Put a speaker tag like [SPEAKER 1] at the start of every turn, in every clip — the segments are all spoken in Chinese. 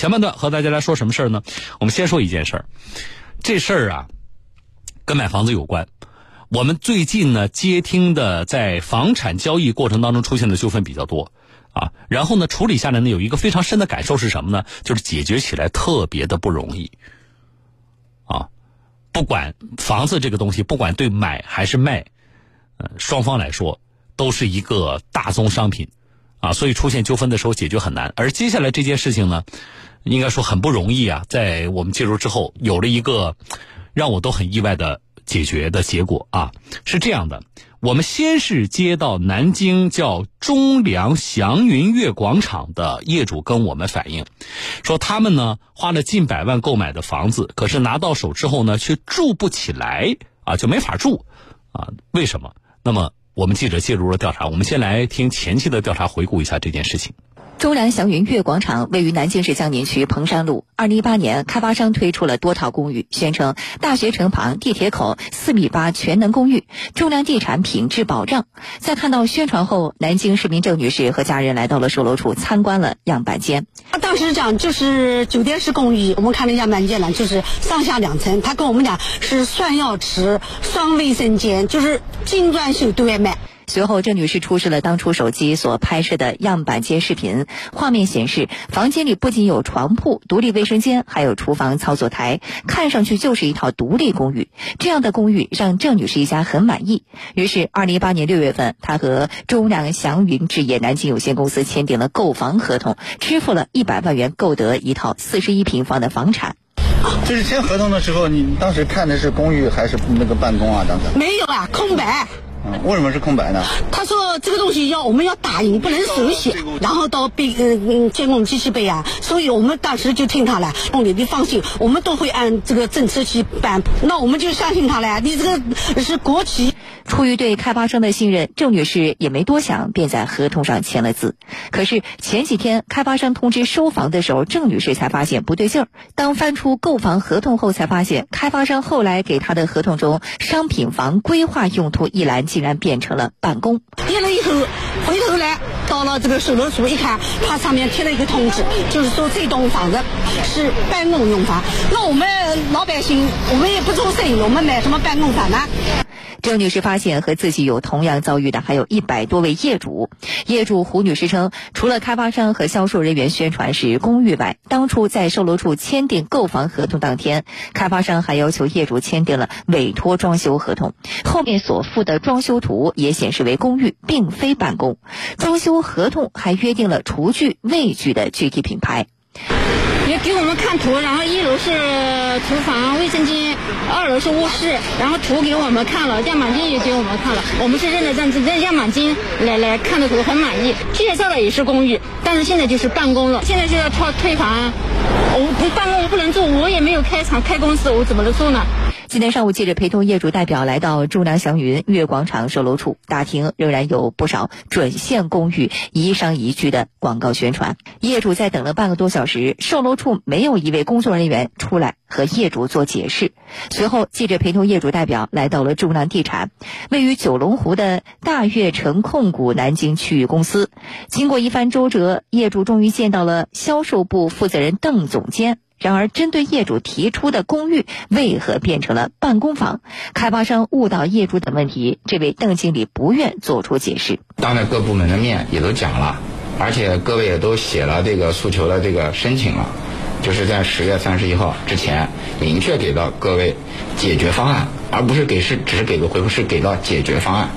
[SPEAKER 1] 前半段和大家来说什么事儿呢？我们先说一件事儿，这事儿啊，跟买房子有关。我们最近呢接听的在房产交易过程当中出现的纠纷比较多啊，然后呢处理下来呢有一个非常深的感受是什么呢？就是解决起来特别的不容易啊。不管房子这个东西，不管对买还是卖，呃，双方来说都是一个大宗商品啊，所以出现纠纷的时候解决很难。而接下来这件事情呢，应该说很不容易啊，在我们介入之后有了一个让我都很意外的。解决的结果啊，是这样的：我们先是接到南京叫中粮祥云悦广场的业主跟我们反映，说他们呢花了近百万购买的房子，可是拿到手之后呢却住不起来啊，就没法住啊？为什么？那么我们记者介入了调查，我们先来听前期的调查，回顾一下这件事情。
[SPEAKER 2] 中粮祥云悦广场位于南京市江宁区彭山路。二零一八年，开发商推出了多套公寓，宣称大学城旁、地铁口四米八全能公寓，中粮地产品质保障。在看到宣传后，南京市民郑女士和家人来到了售楼处参观了样板间。
[SPEAKER 3] 他当时讲就是酒店式公寓，我们看了样板间呢，就是上下两层。他跟我们讲是双药池、双卫生间，就是精装修对外卖。
[SPEAKER 2] 随后，郑女士出示了当初手机所拍摄的样板间视频。画面显示，房间里不仅有床铺、独立卫生间，还有厨房、操作台，看上去就是一套独立公寓。这样的公寓让郑女士一家很满意。于是，二零一八年六月份，她和中粮祥云置业南京有限公司签订了购房合同，支付了一百万元，购得一套四十一平方的房产。
[SPEAKER 4] 就是签合同的时候，你当时看的是公寓还是那个办公啊？当时
[SPEAKER 3] 没有啊，空白。
[SPEAKER 4] 为什么是空白呢？
[SPEAKER 3] 他说这个东西要我们要打印，不能手写，然后到背嗯嗯监控机器备案，所以我们当时就听他了。兄弟，你放心，我们都会按这个政策去办，那我们就相信他了。你这个是国企。
[SPEAKER 2] 出于对开发商的信任，郑女士也没多想，便在合同上签了字。可是前几天开发商通知收房的时候，郑女士才发现不对劲儿。当翻出购房合同后，才发现开发商后来给她的合同中“商品房规划用途”一栏竟然变成了办公。
[SPEAKER 3] 点了以后，回头来到了这个售楼处一看，它上面贴了一个通知，就是说这栋房子是办公用房。那我们老百姓，我们也不做生意，我们买什么办公房呢？
[SPEAKER 2] 郑女士发现和自己有同样遭遇的还有一百多位业主。业主胡女士称，除了开发商和销售人员宣传是公寓外，当初在售楼处签订购房合同当天，开发商还要求业主签订了委托装修合同，后面所附的装修图也显示为公寓，并非办公。装修合同还约定了厨具、卫具的具体品牌。
[SPEAKER 5] 给我们看图，然后一楼是厨房、卫生间，二楼是卧室，然后图给我们看了，样板间也给我们看了，我们是认得真，认样板间来来看的图很满意。介绍的也是公寓，但是现在就是办公了，现在就要退退房。我不办公我不能住，我也没有开厂开公司，我怎么能住呢？
[SPEAKER 2] 今天上午，记者陪同业主代表来到中南祥云悦广场售楼处，大厅仍然有不少准现公寓宜商宜居的广告宣传。业主在等了半个多小时，售楼处没有一位工作人员出来和业主做解释。随后，记者陪同业主代表来到了中南地产位于九龙湖的大悦城控股南京区域公司。经过一番周折，业主终于见到了销售部负责人邓总监。然而，针对业主提出的公寓为何变成了办公房，开发商误导业主等问题，这位邓经理不愿做出解释。
[SPEAKER 6] 当着各部门的面也都讲了，而且各位也都写了这个诉求的这个申请了，就是在十月三十一号之前明确给到各位解决方案，而不是给是只是给个回复，是给到解决方案。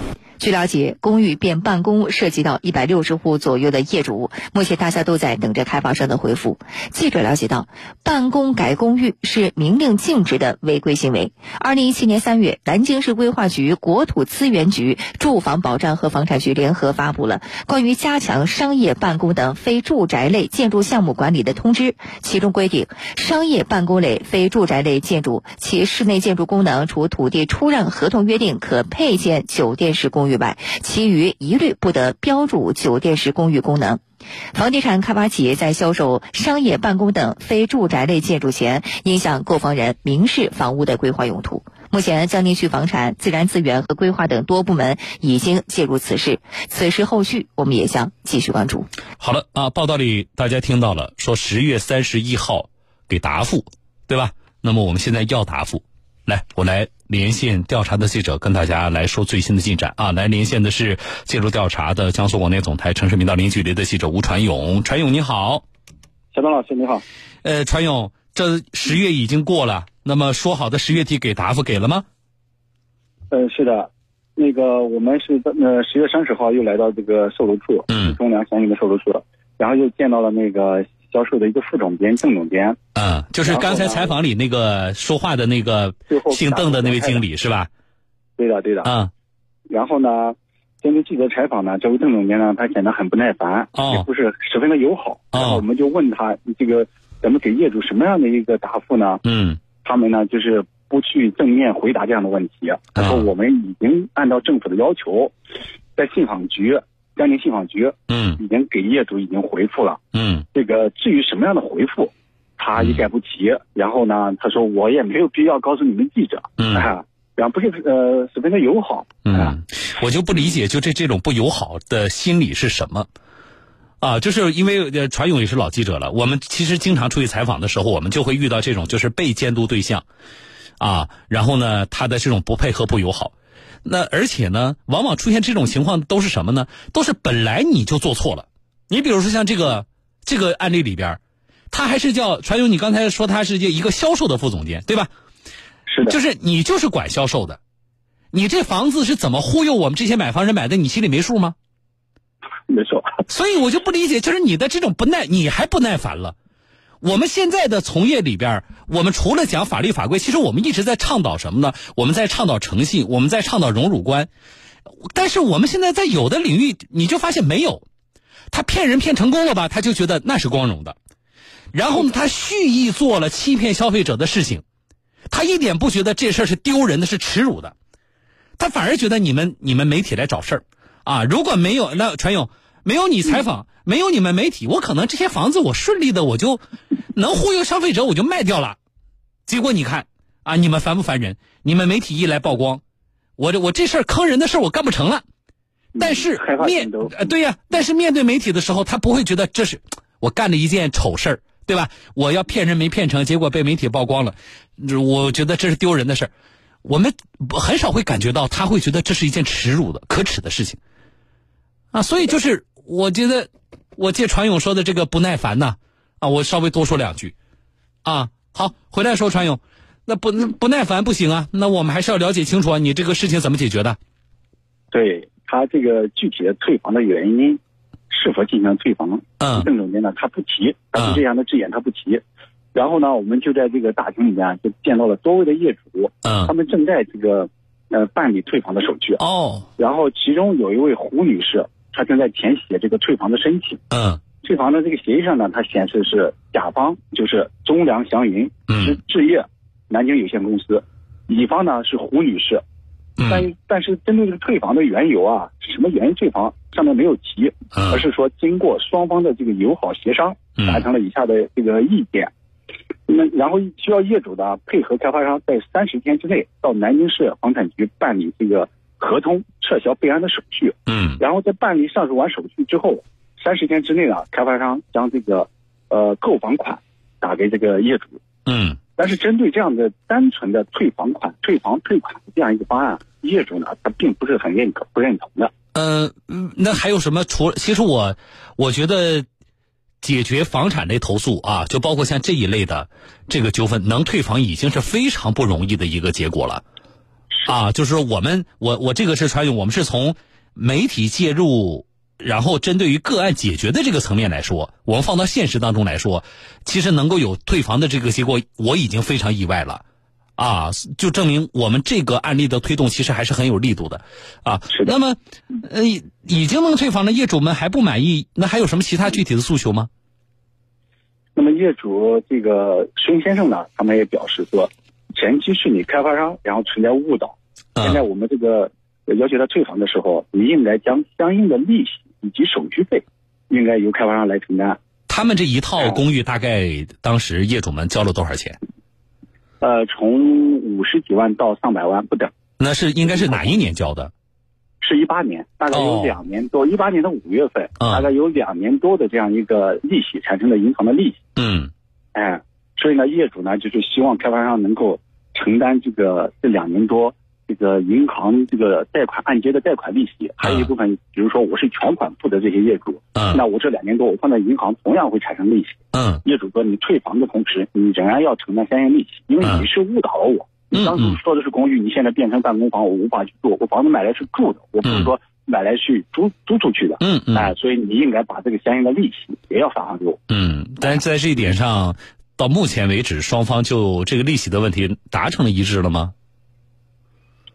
[SPEAKER 2] 据了解，公寓变办公涉及到一百六十户左右的业主，目前大家都在等着开发商的回复。记者了解到，办公改公寓是明令禁止的违规行为。二零一七年三月，南京市规划局、国土资源局、住房保障和房产局联合发布了关于加强商业办公等非住宅类建筑项目管理的通知，其中规定，商业办公类非住宅类建筑其室内建筑功能，除土地出让合同约定可配建酒店式公寓。外，其余一律不得标注酒店式公寓功能。房地产开发企业在销售商业办公等非住宅类建筑前，应向购房人明示房屋的规划用途。目前，江宁区房产、自然资源和规划等多部门已经介入此事，此事后续我们也将继续关注。
[SPEAKER 1] 好了啊，报道里大家听到了，说十月三十一号给答复，对吧？那么我们现在要答复，来，我来连线调查的记者，跟大家来说最新的进展啊。来连线的是介入调查的江苏广电总台城市频道零距离的记者吴传勇，传勇你好，
[SPEAKER 7] 小东老师你好，
[SPEAKER 1] 呃，传勇。这十月已经过了，那么说好的十月底给答复给了吗？
[SPEAKER 7] 呃，是的，那个我们是呃十月三十号又来到这个售楼处，
[SPEAKER 1] 嗯，
[SPEAKER 7] 中粮祥云的售楼处，然后又见到了那个销售的一个副总监郑总监，
[SPEAKER 1] 嗯，就是刚才采访里那个说话的那个姓邓的那位经理是吧？
[SPEAKER 7] 对的，对的，
[SPEAKER 1] 嗯，
[SPEAKER 7] 然后呢，针对记者采访呢，这位邓总监呢，他显得很不耐烦，
[SPEAKER 1] 哦，
[SPEAKER 7] 也不是十分的友好，
[SPEAKER 1] 哦，
[SPEAKER 7] 然后我们就问他这个。咱们给业主什么样的一个答复呢？
[SPEAKER 1] 嗯，
[SPEAKER 7] 他们呢就是不去正面回答这样的问题。他说我们已经按照政府的要求，在信访局，江宁信访局，
[SPEAKER 1] 嗯，
[SPEAKER 7] 已经给业主已经回复了。
[SPEAKER 1] 嗯，
[SPEAKER 7] 这个至于什么样的回复，他一概不提。然后呢，他说我也没有必要告诉你们记者。
[SPEAKER 1] 嗯，
[SPEAKER 7] 然后不是呃十分的友好。
[SPEAKER 1] 嗯，我就不理解，就这这种不友好的心理是什么？啊，就是因为呃，传勇也是老记者了。我们其实经常出去采访的时候，我们就会遇到这种就是被监督对象，啊，然后呢，他的这种不配合、不友好。那而且呢，往往出现这种情况都是什么呢？都是本来你就做错了。你比如说像这个这个案例里边，他还是叫传勇，你刚才说他是一个销售的副总监，对吧？
[SPEAKER 7] 是的。
[SPEAKER 1] 就是你就是管销售的，你这房子是怎么忽悠我们这些买房人买的？你心里没数吗？
[SPEAKER 7] 没错，
[SPEAKER 1] 所以我就不理解，就是你的这种不耐，你还不耐烦了。我们现在的从业里边，我们除了讲法律法规，其实我们一直在倡导什么呢？我们在倡导诚信，我们在倡导荣辱观。但是我们现在在有的领域，你就发现没有，他骗人骗成功了吧，他就觉得那是光荣的。然后，他蓄意做了欺骗消费者的事情，他一点不觉得这事儿是丢人的，是耻辱的，他反而觉得你们你们媒体来找事儿。啊，如果没有那传勇，没有你采访，没有你们媒体，我可能这些房子我顺利的我就能忽悠消费者，我就卖掉了。结果你看啊，你们烦不烦人？你们媒体一来曝光，我这我这事儿坑人的事儿我干不成了。但是面呃对呀，但是面对媒体的时候，他不会觉得这是我干了一件丑事儿，对吧？我要骗人没骗成，结果被媒体曝光了，我觉得这是丢人的事儿。我们很少会感觉到他会觉得这是一件耻辱的、可耻的事情。啊，所以就是我觉得，我借传勇说的这个不耐烦呐，啊，我稍微多说两句，啊，好，回来说传勇，那不不耐烦不行啊，那我们还是要了解清楚啊，你这个事情怎么解决的？
[SPEAKER 7] 对他这个具体的退房的原因，是否进行退房？
[SPEAKER 1] 嗯，
[SPEAKER 7] 邓总监呢，他不提，他是这样的字眼，他不提。然后呢，我们就在这个大厅里面就见到了多位的业主，
[SPEAKER 1] 嗯，
[SPEAKER 7] 他们正在这个呃办理退房的手续。
[SPEAKER 1] 哦，
[SPEAKER 7] 然后其中有一位胡女士。他正在填写这个退房的申请。
[SPEAKER 1] 嗯，
[SPEAKER 7] 退房的这个协议上呢，它显示是甲方就是中粮祥云是置业南京有限公司，乙方呢是胡女士。但但是针对这个退房的缘由啊，什么原因退房上面没有提，而是说经过双方的这个友好协商，达成了以下的这个意见。那然后需要业主呢配合开发商在三十天之内到南京市房产局办理这个。合同撤销备案的手续，
[SPEAKER 1] 嗯，
[SPEAKER 7] 然后在办理上述完手续之后，三十天之内呢，开发商将这个呃购房款打给这个业主，
[SPEAKER 1] 嗯，
[SPEAKER 7] 但是针对这样的单纯的退房款、退房退款的这样一个方案，业主呢他并不是很认可、不认同的。
[SPEAKER 1] 嗯，那还有什么？除了其实我我觉得解决房产类投诉啊，就包括像这一类的这个纠纷，能退房已经是非常不容易的一个结果了。啊，就是说我们，我我这个是传勇，我们是从媒体介入，然后针对于个案解决的这个层面来说，我们放到现实当中来说，其实能够有退房的这个结果，我已经非常意外了，啊，就证明我们这个案例的推动其实还是很有力度的，啊，是那么，呃，已经能退房的业主们还不满意，那还有什么其他具体的诉求吗？
[SPEAKER 7] 那么业主这个孙先生呢，他们也表示说。前期是你开发商，然后存在误导。现在我们这个要求他退房的时候，你应该将相应的利息以及手续费，应该由开发商来承担。
[SPEAKER 1] 他们这一套公寓大概当时业主们交了多少钱？
[SPEAKER 7] 呃，从五十几万到上百万不等。
[SPEAKER 1] 那是应该是哪一年交的？
[SPEAKER 7] 是一八年，大概有两年多。一八年的五月份，大概有两年多的这样一个利息产生的银行的利息。
[SPEAKER 1] 嗯，
[SPEAKER 7] 哎，所以呢，业主呢就是希望开发商能够承担这个这两年多这个银行这个贷款按揭的贷款利息，还有一部分，比如说我是全款付的这些业主，
[SPEAKER 1] 嗯，
[SPEAKER 7] 那我这两年多我放在银行同样会产生利息。
[SPEAKER 1] 嗯，
[SPEAKER 7] 业主说你退房的同时，你仍然要承担相应利息，因为你是误导了我。你当时说的是公寓，你现在变成办公房，我无法去住。我房子买来是住的，我不是说买来去租租出去的。
[SPEAKER 1] 嗯嗯。
[SPEAKER 7] 哎，所以你应该把这个相应的利息也要返还给我。
[SPEAKER 1] 嗯，但是在这一点上，到目前为止，双方就这个利息的问题达成了一致了吗？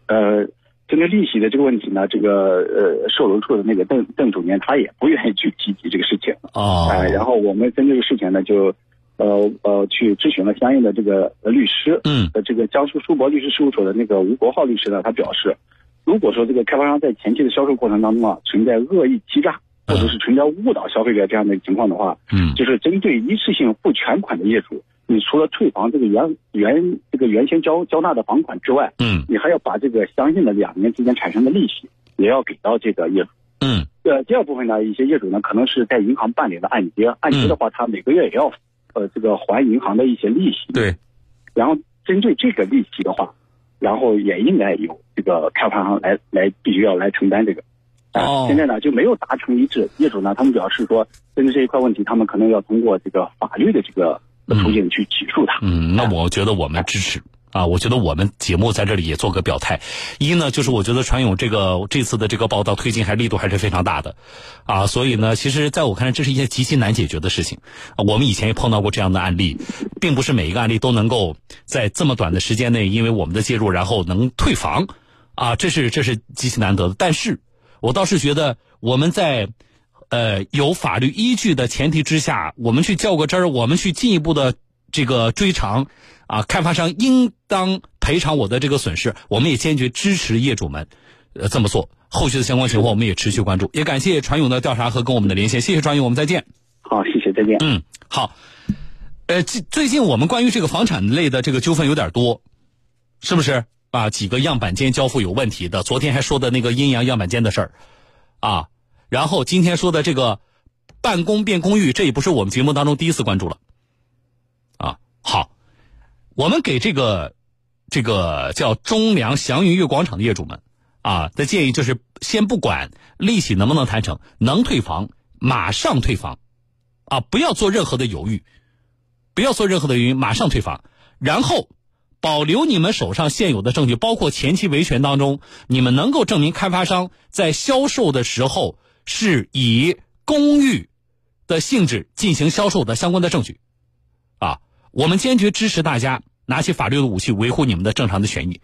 [SPEAKER 7] 呃，针对利息的这个问题呢，这个呃，售楼处的那个邓邓主任他也不愿意去提及这个事情。
[SPEAKER 1] 哦。
[SPEAKER 7] 哎，然后我们针对这个事情呢，就。呃呃，去咨询了相应的这个律师，
[SPEAKER 1] 嗯，
[SPEAKER 7] 呃，这个江苏苏博律师事务所的那个吴国浩律师呢，他表示，如果说这个开发商在前期的销售过程当中啊，存在恶意欺诈或者是存在误导消费者这样的情况的话，
[SPEAKER 1] 嗯，
[SPEAKER 7] 就是针对一次性付全款的业主，你除了退房这个原原这个原先交交纳的房款之外，
[SPEAKER 1] 嗯，
[SPEAKER 7] 你还要把这个相应的两年之间产生的利息也要给到这个业主，
[SPEAKER 1] 嗯，
[SPEAKER 7] 呃，第二部分呢，一些业主呢可能是在银行办理的按揭，按揭的话，他每个月也要。呃，这个还银行的一些利息，
[SPEAKER 1] 对，
[SPEAKER 7] 然后针对这个利息的话，然后也应该由这个开发商来来必须要来承担这个。
[SPEAKER 1] 哦。
[SPEAKER 7] 现在呢就没有达成一致，业主呢他们表示说，针对这一块问题，他们可能要通过这个法律的这个途径去起诉他。
[SPEAKER 1] 嗯，那我觉得我们支持。啊，我觉得我们节目在这里也做个表态。一呢，就是我觉得传勇这个这次的这个报道推进还力度还是非常大的，啊，所以呢，其实在我看来，这是一件极其难解决的事情。我们以前也碰到过这样的案例，并不是每一个案例都能够在这么短的时间内，因为我们的介入，然后能退房，啊，这是这是极其难得的。但是我倒是觉得我们在呃有法律依据的前提之下，我们去较个真儿，我们去进一步的这个追偿。啊，开发商应当赔偿我的这个损失，我们也坚决支持业主们，呃这么做。后续的相关情况，我们也持续关注。也感谢传勇的调查和跟我们的连线，谢谢传勇，我们再见。
[SPEAKER 7] 好，谢谢，再见。
[SPEAKER 1] 嗯，好。呃，最最近我们关于这个房产类的这个纠纷有点多，是不是？啊，几个样板间交付有问题的，昨天还说的那个阴阳样板间的事儿，啊，然后今天说的这个办公变公寓，这也不是我们节目当中第一次关注了，啊，好。我们给这个这个叫中粮祥云悦广场的业主们啊的建议就是，先不管利息能不能谈成，能退房马上退房，啊，不要做任何的犹豫，不要做任何的犹豫，马上退房，然后保留你们手上现有的证据，包括前期维权当中你们能够证明开发商在销售的时候是以公寓的性质进行销售的相关的证据，啊，我们坚决支持大家。拿起法律的武器维护你们的正常的权益，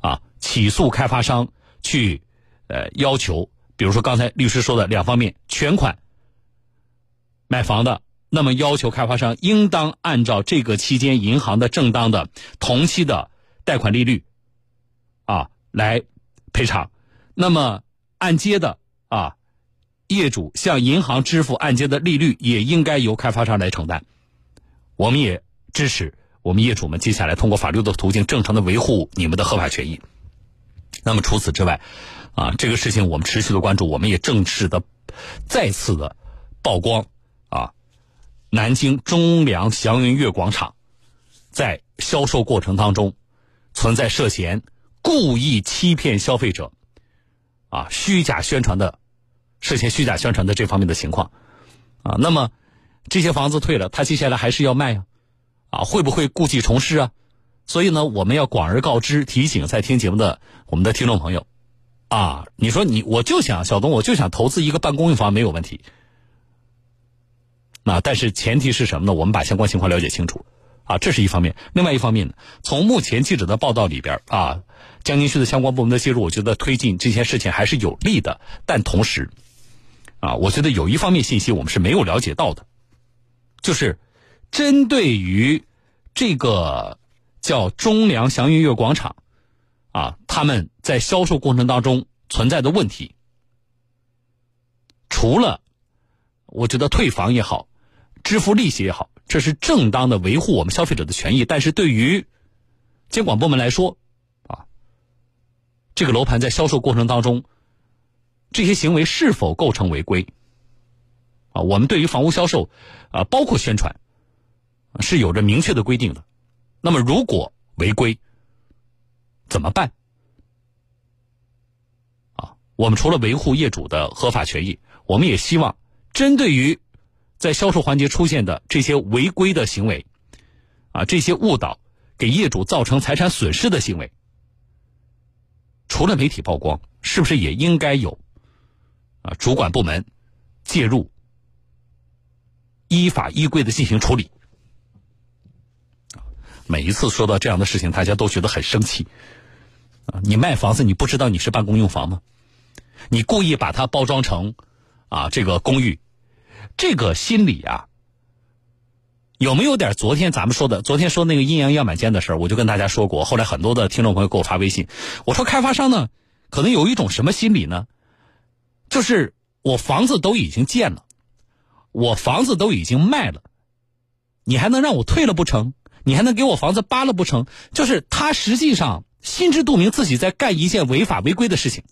[SPEAKER 1] 啊，起诉开发商去，呃，要求，比如说刚才律师说的两方面，全款买房的，那么要求开发商应当按照这个期间银行的正当的同期的贷款利率，啊，来赔偿。那么按揭的啊，业主向银行支付按揭的利率也应该由开发商来承担。我们也支持。我们业主们接下来通过法律的途径，正常的维护你们的合法权益。那么除此之外，啊，这个事情我们持续的关注，我们也正式的再次的曝光啊，南京中粮祥云悦广场在销售过程当中存在涉嫌故意欺骗消费者啊，虚假宣传的涉嫌虚假宣传的这方面的情况啊。那么这些房子退了，他接下来还是要卖啊。啊，会不会故技重施啊？所以呢，我们要广而告之，提醒在听节目的我们的听众朋友，啊，你说你我就想小东，我就想投资一个办公用房，没有问题。那但是前提是什么呢？我们把相关情况了解清楚，啊，这是一方面。另外一方面呢，从目前记者的报道里边啊，江宁区的相关部门的介入，我觉得推进这件事情还是有利的。但同时，啊，我觉得有一方面信息我们是没有了解到的，就是。针对于这个叫中粮祥云悦广场啊，他们在销售过程当中存在的问题，除了我觉得退房也好，支付利息也好，这是正当的维护我们消费者的权益。但是对于监管部门来说，啊，这个楼盘在销售过程当中，这些行为是否构成违规？啊，我们对于房屋销售，啊，包括宣传，是有着明确的规定的。那么，如果违规，怎么办？啊，我们除了维护业主的合法权益，我们也希望针对于在销售环节出现的这些违规的行为，啊，这些误导给业主造成财产损失的行为，除了媒体曝光，是不是也应该有啊主管部门介入？依法依规的进行处理。每一次说到这样的事情，大家都觉得很生气。啊，你卖房子，你不知道你是办公用房吗？你故意把它包装成啊这个公寓，这个心理啊，有没有点昨天咱们说的？昨天说那个阴阳样板间的事儿，我就跟大家说过。后来很多的听众朋友给我发微信，我说开发商呢，可能有一种什么心理呢？就是我房子都已经建了。我房子都已经卖了，你还能让我退了不成？你还能给我房子扒了不成？就是他实际上心知肚明自己在干一件违法违规的事情，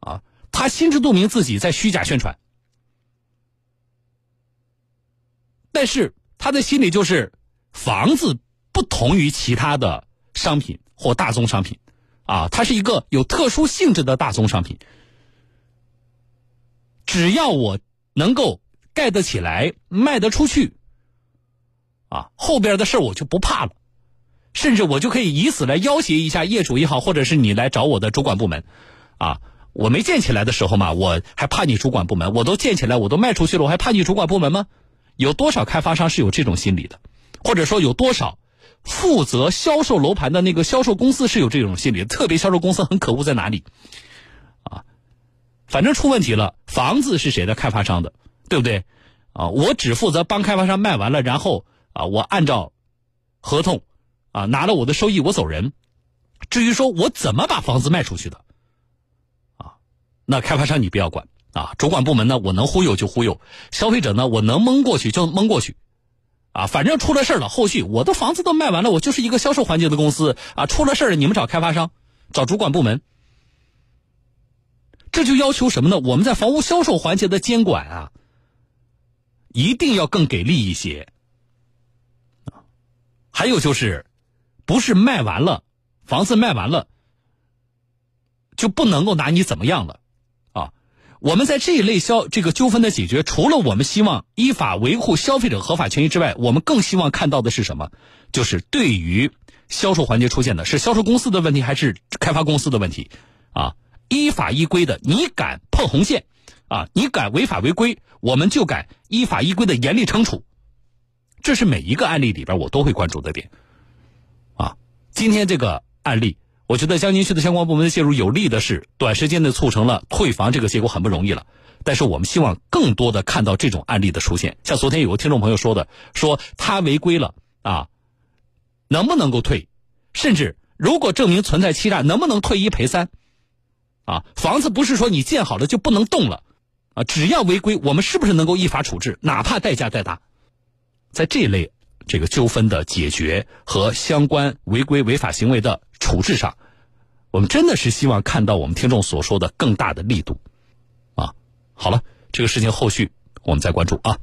[SPEAKER 1] 啊，他心知肚明自己在虚假宣传，但是他的心里就是房子不同于其他的商品或大宗商品，啊，它是一个有特殊性质的大宗商品，只要我能够。盖得起来，卖得出去，啊，后边的事我就不怕了，甚至我就可以以此来要挟一下业主也好，或者是你来找我的主管部门，啊，我没建起来的时候嘛，我还怕你主管部门，我都建起来，我都卖出去了，我还怕你主管部门吗？有多少开发商是有这种心理的？或者说有多少负责销售楼盘的那个销售公司是有这种心理？特别销售公司很可恶在哪里？啊，反正出问题了，房子是谁的？开发商的。对不对？啊，我只负责帮开发商卖完了，然后啊，我按照合同啊拿了我的收益，我走人。至于说我怎么把房子卖出去的，啊，那开发商你不要管啊。主管部门呢，我能忽悠就忽悠，消费者呢，我能蒙过去就蒙过去，啊，反正出了事了，后续我的房子都卖完了，我就是一个销售环节的公司啊，出了事了，你们找开发商，找主管部门。这就要求什么呢？我们在房屋销售环节的监管啊。一定要更给力一些，还有就是，不是卖完了房子卖完了就不能够拿你怎么样了？我们在这一类消这个纠纷的解决，除了我们希望依法维护消费者合法权益之外，我们更希望看到的是什么？就是对于销售环节出现的是销售公司的问题还是开发公司的问题啊？依法依规的，你敢碰红线？啊！你敢违法违规，我们就敢依法依规的严厉惩处。这是每一个案例里边我都会关注的点。啊，今天这个案例，我觉得江津区的相关部门的介入有利的是，短时间内促成了退房这个结果很不容易了。但是我们希望更多的看到这种案例的出现。像昨天有个听众朋友说的，说他违规了啊，能不能够退？甚至如果证明存在欺诈，能不能退一赔三？啊，房子不是说你建好了就不能动了。啊，只要违规，我们是不是能够依法处置？哪怕代价再大，在这类这个纠纷的解决和相关违规违法行为的处置上，我们真的是希望看到我们听众所说的更大的力度。啊，好了，这个事情后续我们再关注啊。